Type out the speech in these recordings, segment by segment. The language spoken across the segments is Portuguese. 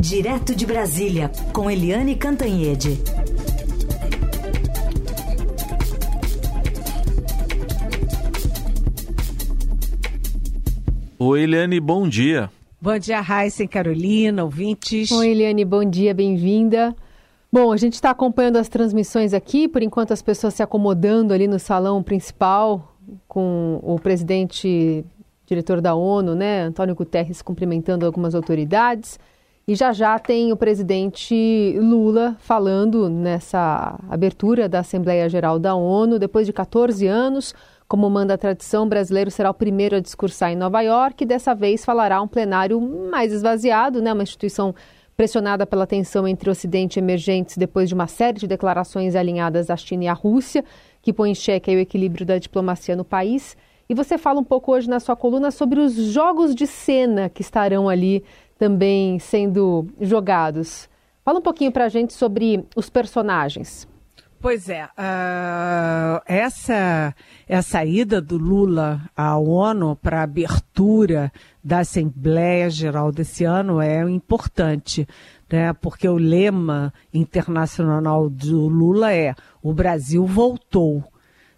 Direto de Brasília, com Eliane Cantanhede. Oi, Eliane, bom dia. Bom dia, Raíssa e Carolina, ouvintes. Oi, Eliane, bom dia, bem-vinda. Bom, a gente está acompanhando as transmissões aqui, por enquanto as pessoas se acomodando ali no salão principal, com o presidente, diretor da ONU, né, Antônio Guterres, cumprimentando algumas autoridades. E já já tem o presidente Lula falando nessa abertura da Assembleia Geral da ONU, depois de 14 anos. Como manda a tradição, o brasileiro será o primeiro a discursar em Nova York e dessa vez falará um plenário mais esvaziado, né? uma instituição pressionada pela tensão entre Ocidente e emergentes depois de uma série de declarações alinhadas à China e à Rússia, que põe em xeque o equilíbrio da diplomacia no país. E você fala um pouco hoje na sua coluna sobre os jogos de cena que estarão ali também sendo jogados. Fala um pouquinho para a gente sobre os personagens. Pois é, uh, essa, essa ida do Lula à ONU para a abertura da Assembleia Geral desse ano é importante, né? porque o lema internacional do Lula é o Brasil voltou.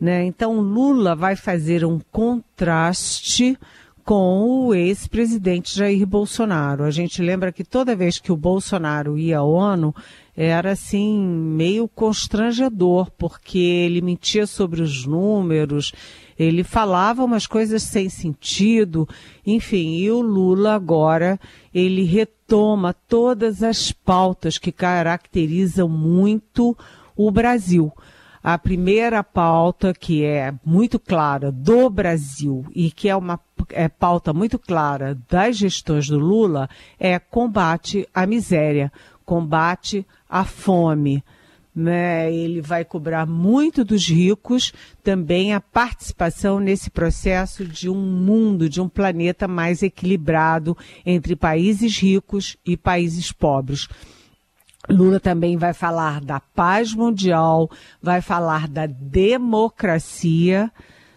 Né? Então Lula vai fazer um contraste com o ex-presidente Jair Bolsonaro. A gente lembra que toda vez que o Bolsonaro ia à ONU, era assim meio constrangedor, porque ele mentia sobre os números, ele falava umas coisas sem sentido, enfim, e o Lula agora ele retoma todas as pautas que caracterizam muito o Brasil. A primeira pauta, que é muito clara do Brasil e que é uma é, pauta muito clara das gestões do Lula, é combate à miséria, combate à fome. Né? Ele vai cobrar muito dos ricos também a participação nesse processo de um mundo, de um planeta mais equilibrado entre países ricos e países pobres. Lula também vai falar da paz mundial, vai falar da democracia,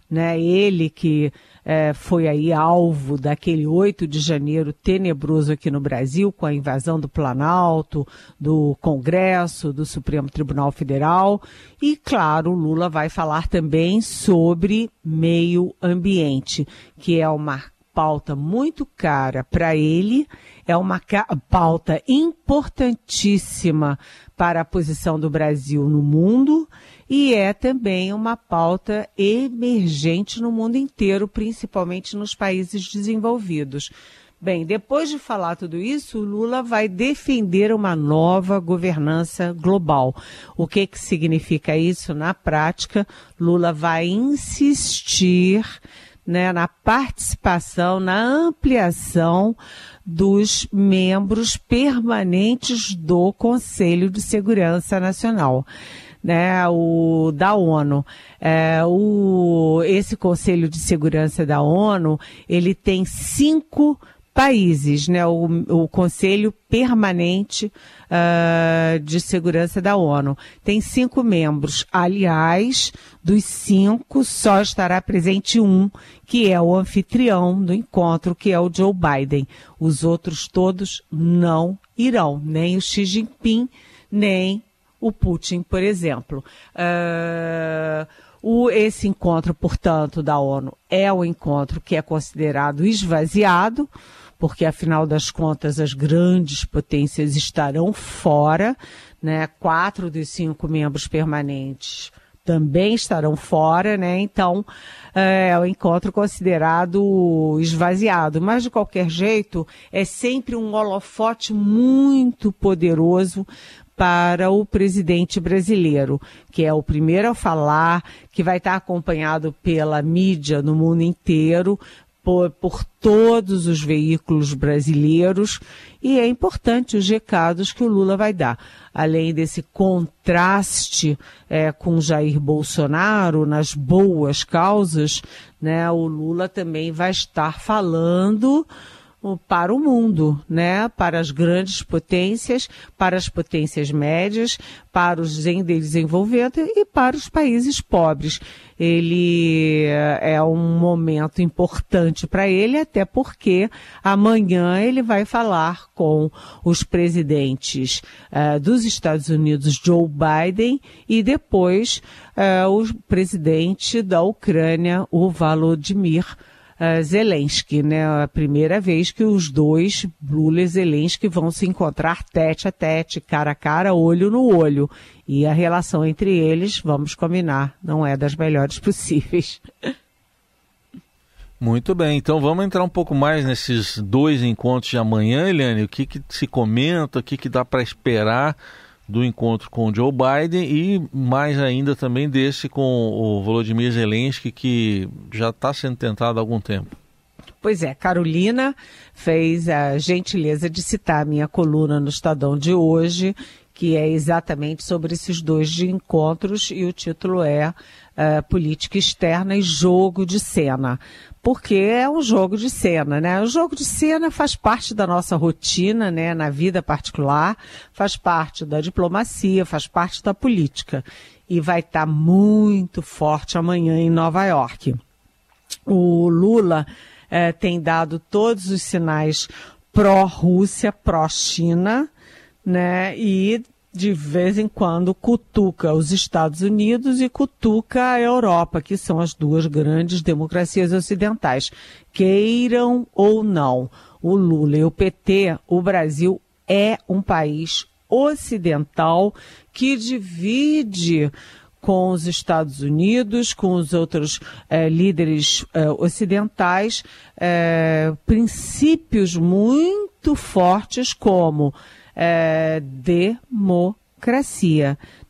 né? Ele que é, foi aí alvo daquele 8 de janeiro tenebroso aqui no Brasil, com a invasão do Planalto, do Congresso, do Supremo Tribunal Federal. E, claro, Lula vai falar também sobre meio ambiente, que é uma pauta muito cara para ele, é uma pauta importantíssima para a posição do Brasil no mundo e é também uma pauta emergente no mundo inteiro, principalmente nos países desenvolvidos. Bem, depois de falar tudo isso, Lula vai defender uma nova governança global. O que, que significa isso na prática? Lula vai insistir né, na participação, na ampliação dos membros permanentes do Conselho de Segurança Nacional. Né, o da ONU. É, o, esse Conselho de Segurança da ONU, ele tem cinco países, né? O, o Conselho Permanente uh, de Segurança da ONU. Tem cinco membros. Aliás, dos cinco, só estará presente um, que é o anfitrião do encontro, que é o Joe Biden. Os outros todos não irão, nem o Xi Jinping, nem o Putin, por exemplo. Uh, o, esse encontro, portanto, da ONU é o encontro que é considerado esvaziado, porque afinal das contas as grandes potências estarão fora, né? Quatro dos cinco membros permanentes também estarão fora, né? Então é, é o encontro considerado esvaziado, mas de qualquer jeito é sempre um holofote muito poderoso para o presidente brasileiro, que é o primeiro a falar, que vai estar acompanhado pela mídia no mundo inteiro, por, por todos os veículos brasileiros e é importante os recados que o Lula vai dar. Além desse contraste é, com Jair Bolsonaro nas boas causas, né, o Lula também vai estar falando para o mundo, né? Para as grandes potências, para as potências médias, para os em desenvolvimento e para os países pobres. Ele é um momento importante para ele, até porque amanhã ele vai falar com os presidentes uh, dos Estados Unidos, Joe Biden, e depois uh, o presidente da Ucrânia, o Volodymyr uh, Zelensky, né? A primeira vez que os dois, Lula e Zelensky, vão se encontrar tete a tete, cara a cara, olho no olho. E a relação entre eles, vamos combinar, não é das melhores possíveis. Muito bem, então vamos entrar um pouco mais nesses dois encontros de amanhã, Eliane. O que, que se comenta, o que, que dá para esperar do encontro com Joe Biden e mais ainda também desse com o Volodymyr Zelensky, que já está sendo tentado há algum tempo. Pois é, Carolina fez a gentileza de citar a minha coluna no Estadão de hoje, que é exatamente sobre esses dois de encontros, e o título é uh, Política Externa e Jogo de Cena porque é um jogo de cena, né? O jogo de cena faz parte da nossa rotina, né, na vida particular, faz parte da diplomacia, faz parte da política e vai estar tá muito forte amanhã em Nova York. O Lula eh, tem dado todos os sinais pró-Rússia, pró-China, né? E de vez em quando cutuca os Estados Unidos e cutuca a Europa, que são as duas grandes democracias ocidentais. Queiram ou não, o Lula e o PT, o Brasil é um país ocidental que divide com os Estados Unidos, com os outros eh, líderes eh, ocidentais, eh, princípios muito fortes como é, democracia.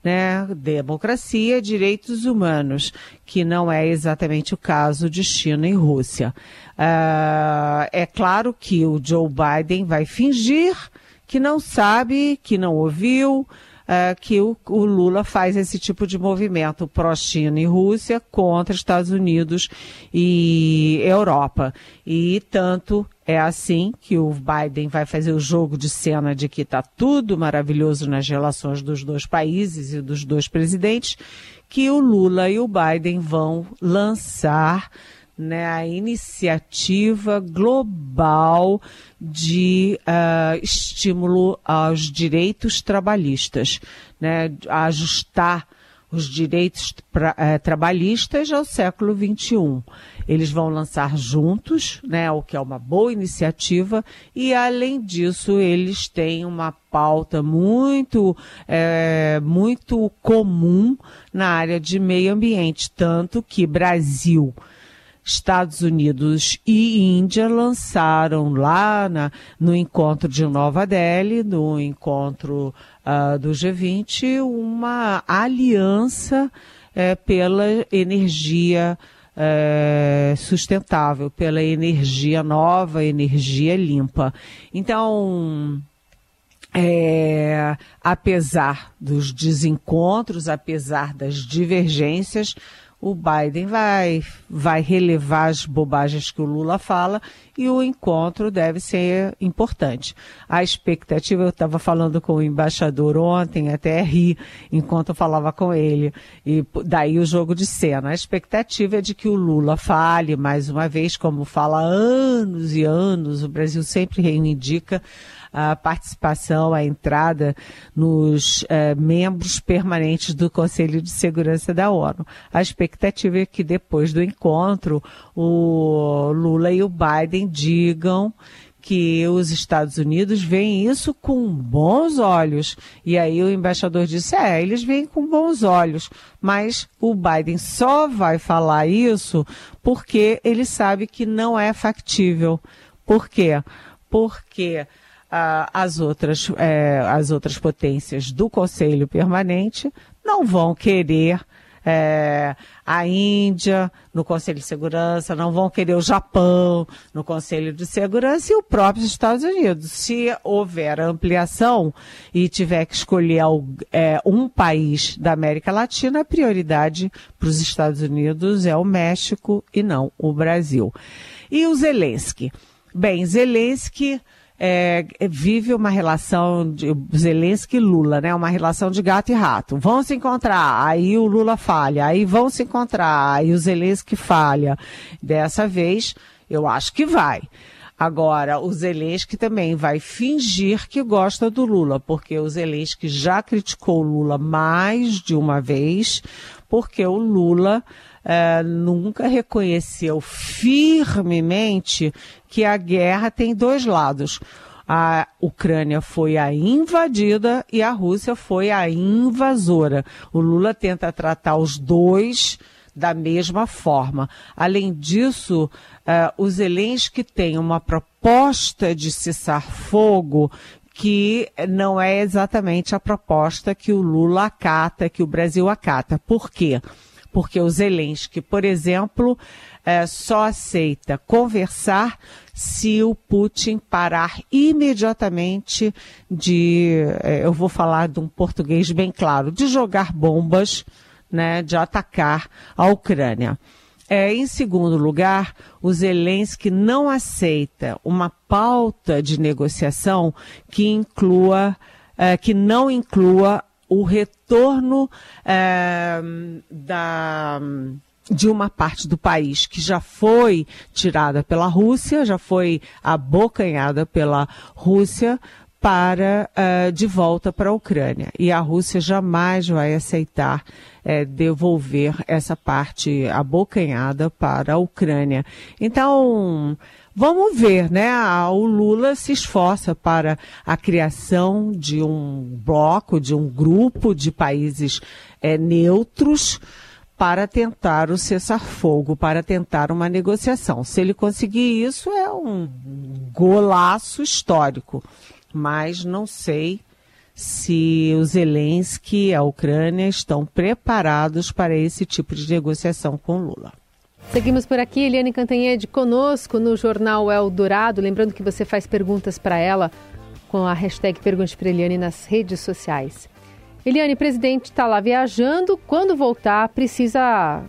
Né? Democracia, direitos humanos, que não é exatamente o caso de China e Rússia. Uh, é claro que o Joe Biden vai fingir que não sabe, que não ouviu, uh, que o, o, Lula faz esse tipo de movimento pró-China e Rússia contra Estados Unidos e Europa. E tanto é assim que o Biden vai fazer o jogo de cena de que está tudo maravilhoso nas relações dos dois países e dos dois presidentes, que o Lula e o Biden vão lançar né, a iniciativa global de uh, estímulo aos direitos trabalhistas, né, ajustar os direitos pra, uh, trabalhistas ao século XXI. Eles vão lançar juntos, né, o que é uma boa iniciativa, e além disso eles têm uma pauta muito, é, muito comum na área de meio ambiente, tanto que Brasil Estados Unidos e Índia lançaram lá na, no encontro de Nova Delhi, no encontro uh, do G20, uma aliança uh, pela energia uh, sustentável, pela energia nova, energia limpa. Então, é, apesar dos desencontros, apesar das divergências, o Biden vai, vai relevar as bobagens que o Lula fala e o encontro deve ser importante. A expectativa, eu estava falando com o embaixador ontem, até ri enquanto eu falava com ele, e daí o jogo de cena. A expectativa é de que o Lula fale mais uma vez, como fala há anos e anos, o Brasil sempre reivindica a participação, a entrada nos eh, membros permanentes do Conselho de Segurança da ONU. A expectativa é que depois do encontro, o Lula e o Biden digam que os Estados Unidos veem isso com bons olhos. E aí o embaixador disse: é, eles veem com bons olhos, mas o Biden só vai falar isso porque ele sabe que não é factível. Por quê? Porque as, outras, é, as outras potências do Conselho Permanente não vão querer é, a Índia no Conselho de Segurança, não vão querer o Japão no Conselho de Segurança e o próprio Estados Unidos. Se houver ampliação e tiver que escolher é, um país da América Latina, a prioridade para os Estados Unidos é o México e não o Brasil. E o Zelensky? Bem, Zelensky é, vive uma relação de Zelensky e Lula, né? Uma relação de gato e rato. Vão se encontrar, aí o Lula falha, aí vão se encontrar, aí o Zelensky falha. Dessa vez, eu acho que vai. Agora, o Zelensky também vai fingir que gosta do Lula, porque o Zelensky já criticou o Lula mais de uma vez, porque o Lula é, nunca reconheceu firmemente que a guerra tem dois lados. A Ucrânia foi a invadida e a Rússia foi a invasora. O Lula tenta tratar os dois da mesma forma. Além disso, uh, o Zelensky tem uma proposta de cessar fogo que não é exatamente a proposta que o Lula acata, que o Brasil acata. Por quê? Porque o Zelensky, por exemplo, é, só aceita conversar se o Putin parar imediatamente de, é, eu vou falar de um português bem claro, de jogar bombas né, de atacar a Ucrânia. É, em segundo lugar, o Zelensky não aceita uma pauta de negociação que inclua, é, que não inclua o retorno é, da, de uma parte do país que já foi tirada pela Rússia, já foi abocanhada pela Rússia para uh, de volta para a Ucrânia. E a Rússia jamais vai aceitar é, devolver essa parte abocanhada para a Ucrânia. Então, vamos ver, né? O Lula se esforça para a criação de um bloco, de um grupo de países é, neutros para tentar o cessar-fogo, para tentar uma negociação. Se ele conseguir isso, é um golaço histórico. Mas não sei se o Zelensky e a Ucrânia estão preparados para esse tipo de negociação com Lula. Seguimos por aqui, Eliane Cantanhede conosco no Jornal Eldorado. Lembrando que você faz perguntas para ela com a hashtag Pergunte para Eliane nas redes sociais. Eliane, presidente está lá viajando. Quando voltar, precisa,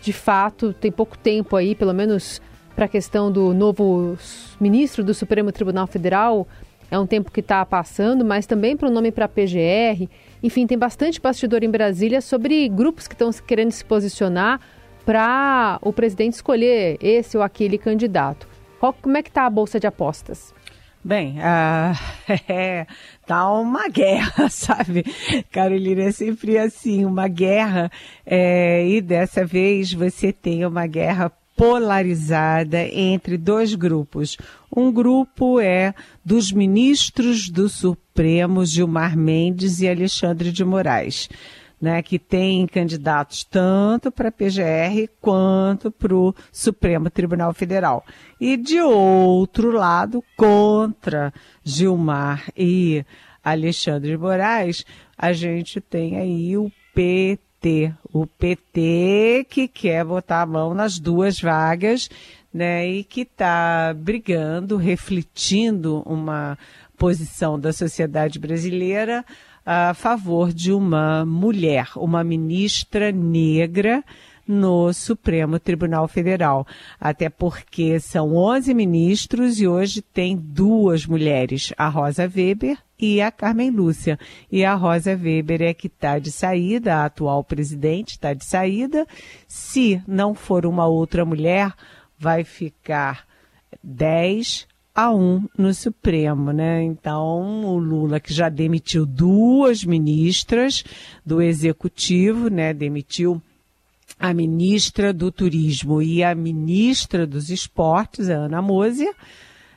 de fato, tem pouco tempo aí, pelo menos para a questão do novo ministro do Supremo Tribunal Federal, é um tempo que está passando, mas também para o nome para a PGR. Enfim, tem bastante bastidor em Brasília sobre grupos que estão querendo se posicionar para o presidente escolher esse ou aquele candidato. Qual, como é que está a Bolsa de Apostas? Bem, uh, é, tá uma guerra, sabe? Carolina, é sempre assim, uma guerra. É, e dessa vez você tem uma guerra polarizada entre dois grupos. Um grupo é dos ministros do Supremo Gilmar Mendes e Alexandre de Moraes. Né, que tem candidatos tanto para a PGR quanto para o Supremo Tribunal Federal. E de outro lado, contra Gilmar e Alexandre de Moraes, a gente tem aí o PT. O PT que quer botar a mão nas duas vagas, né, e que está brigando, refletindo uma posição da sociedade brasileira a favor de uma mulher, uma ministra negra no Supremo Tribunal Federal. Até porque são 11 ministros e hoje tem duas mulheres, a Rosa Weber e a Carmen Lúcia. E a Rosa Weber é que está de saída, a atual presidente está de saída. Se não for uma outra mulher, vai ficar 10 a 1 no Supremo, né? Então, o Lula que já demitiu duas ministras do executivo, né? Demitiu a ministra do Turismo e a ministra dos Esportes, a Ana Moser,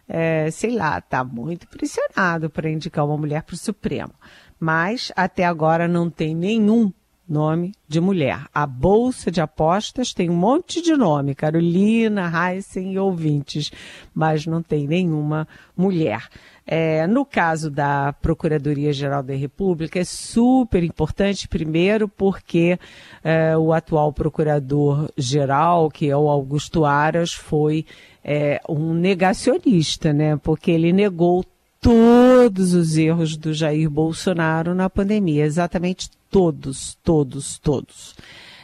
é, sei lá, está muito pressionado para indicar uma mulher para o Supremo. Mas até agora não tem nenhum nome de mulher. A Bolsa de Apostas tem um monte de nome, Carolina, Heisen e ouvintes, mas não tem nenhuma mulher. É, no caso da Procuradoria-Geral da República, é super importante, primeiro, porque é, o atual procurador-geral, que é o Augusto Aras, foi é, um negacionista, né? Porque ele negou todos os erros do Jair Bolsonaro na pandemia, exatamente todos, todos, todos.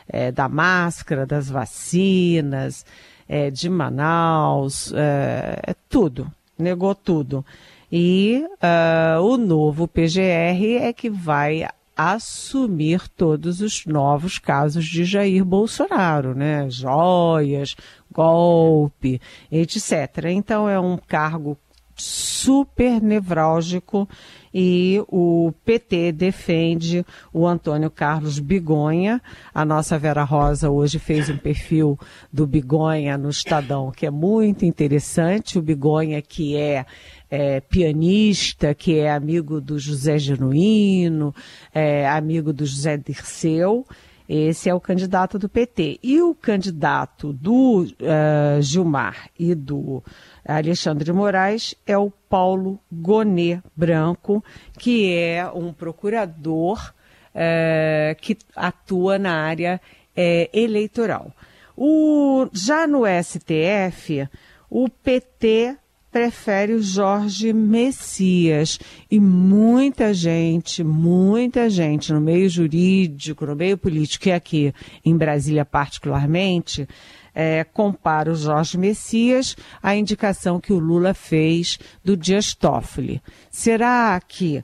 É, da máscara, das vacinas, é, de Manaus, é, é tudo, negou tudo. E uh, o novo PGR é que vai assumir todos os novos casos de Jair Bolsonaro, né? Joias, golpe, etc. Então é um cargo super nevrálgico e o PT defende o Antônio Carlos Bigonha. A nossa Vera Rosa hoje fez um perfil do Bigonha no Estadão que é muito interessante. O Bigonha que é é, pianista, que é amigo do José Genuíno, é, amigo do José Dirceu. Esse é o candidato do PT. E o candidato do uh, Gilmar e do Alexandre de Moraes é o Paulo Gonê Branco, que é um procurador uh, que atua na área uh, eleitoral. O, já no STF, o PT prefere o Jorge Messias. E muita gente, muita gente no meio jurídico, no meio político e aqui em Brasília particularmente, é, compara o Jorge Messias à indicação que o Lula fez do Dias Toffoli. Será que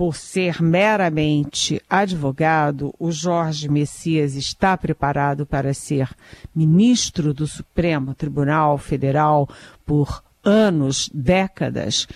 por ser meramente advogado, o Jorge Messias está preparado para ser ministro do Supremo Tribunal Federal por anos, décadas,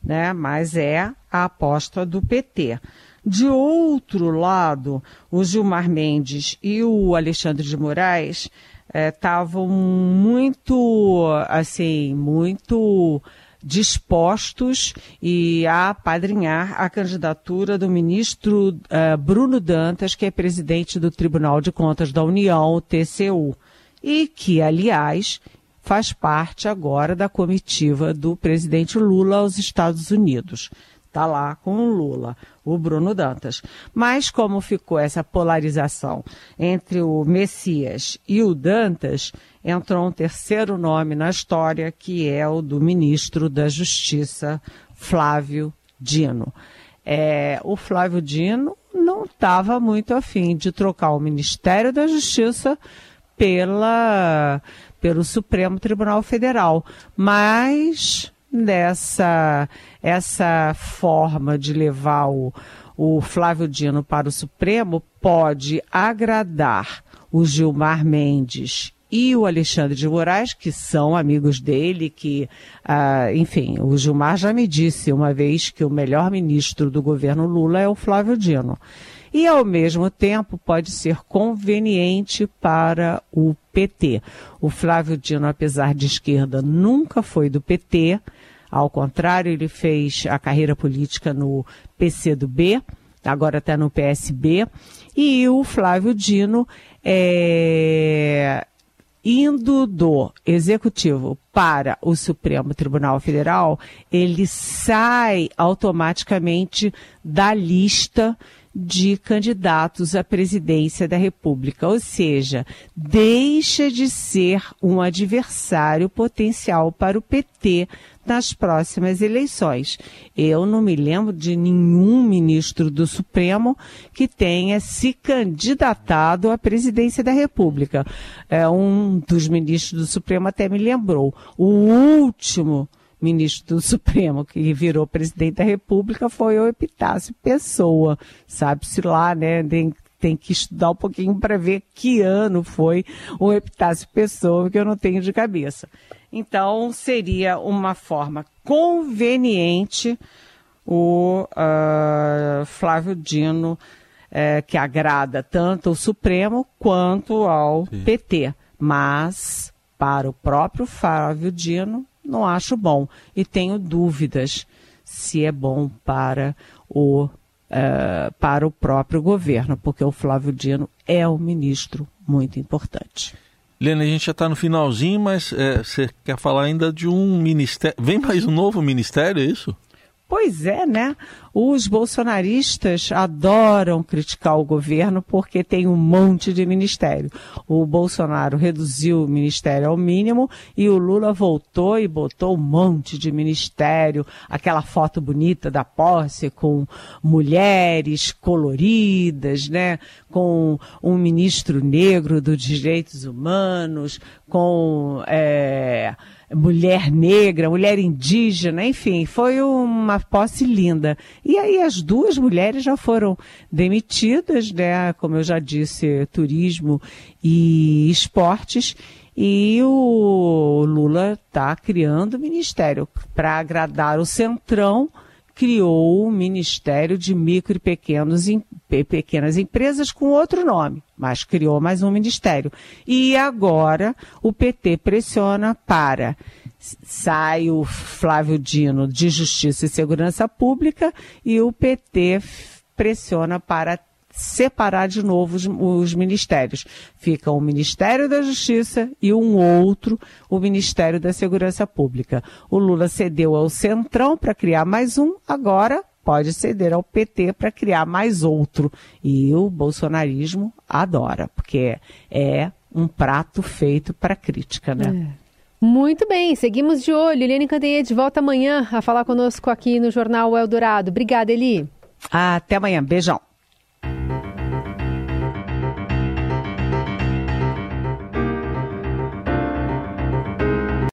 né? mas é a aposta do PT. De outro lado, o Gilmar Mendes e o Alexandre de Moraes estavam é, muito, assim, muito dispostos e a apadrinhar a candidatura do ministro uh, Bruno Dantas, que é presidente do Tribunal de Contas da União, o TCU, e que, aliás, faz parte agora da comitiva do presidente Lula aos Estados Unidos. Está lá com o Lula, o Bruno Dantas. Mas como ficou essa polarização entre o Messias e o Dantas, entrou um terceiro nome na história, que é o do ministro da Justiça, Flávio Dino. É, o Flávio Dino não estava muito afim de trocar o Ministério da Justiça pela, pelo Supremo Tribunal Federal. Mas dessa essa forma de levar o, o Flávio Dino para o Supremo pode agradar o Gilmar Mendes e o Alexandre de Moraes, que são amigos dele, que, ah, enfim, o Gilmar já me disse uma vez que o melhor ministro do governo Lula é o Flávio Dino. E, ao mesmo tempo, pode ser conveniente para o PT. O Flávio Dino, apesar de esquerda, nunca foi do PT. Ao contrário, ele fez a carreira política no PCdoB, agora está no PSB. E o Flávio Dino é, indo do executivo para o Supremo Tribunal Federal, ele sai automaticamente da lista de candidatos à presidência da República, ou seja, deixa de ser um adversário potencial para o PT nas próximas eleições. Eu não me lembro de nenhum ministro do Supremo que tenha se candidatado à presidência da República. É, um dos ministros do Supremo até me lembrou. O último ministro do Supremo que virou presidente da República foi o Epitácio Pessoa. Sabe-se lá, né? Tem, tem que estudar um pouquinho para ver que ano foi o Epitácio Pessoa, que eu não tenho de cabeça. Então, seria uma forma conveniente o uh, Flávio Dino, uh, que agrada tanto ao Supremo quanto ao Sim. PT. Mas, para o próprio Flávio Dino, não acho bom. E tenho dúvidas se é bom para o, uh, para o próprio governo, porque o Flávio Dino é um ministro muito importante. Lena, a gente já está no finalzinho, mas é, você quer falar ainda de um ministério. Vem mais um novo ministério, é isso? Pois é, né? Os bolsonaristas adoram criticar o governo porque tem um monte de ministério. O Bolsonaro reduziu o ministério ao mínimo e o Lula voltou e botou um monte de ministério, aquela foto bonita da posse com mulheres coloridas, né? Com um ministro negro dos direitos humanos, com é, mulher negra, mulher indígena, enfim, foi uma posse linda. E aí as duas mulheres já foram demitidas, né? Como eu já disse, turismo e esportes. E o Lula está criando o ministério para agradar o Centrão criou o Ministério de Micro e Pequenos, Pequenas Empresas com outro nome, mas criou mais um ministério. E agora o PT pressiona para sai o Flávio Dino de Justiça e Segurança Pública e o PT pressiona para separar de novo os, os, ministérios. Fica o Ministério da Justiça e um outro, o Ministério da Segurança Pública. O Lula cedeu ao Centrão para criar mais um, agora pode ceder ao PT para criar mais outro. E o bolsonarismo adora, porque é um prato feito para crítica, né? É. Muito bem, seguimos de olho. Eliane Cantanhede volta amanhã a falar conosco aqui no Jornal Eldorado. Obrigada, Eli. Até amanhã. Beijão.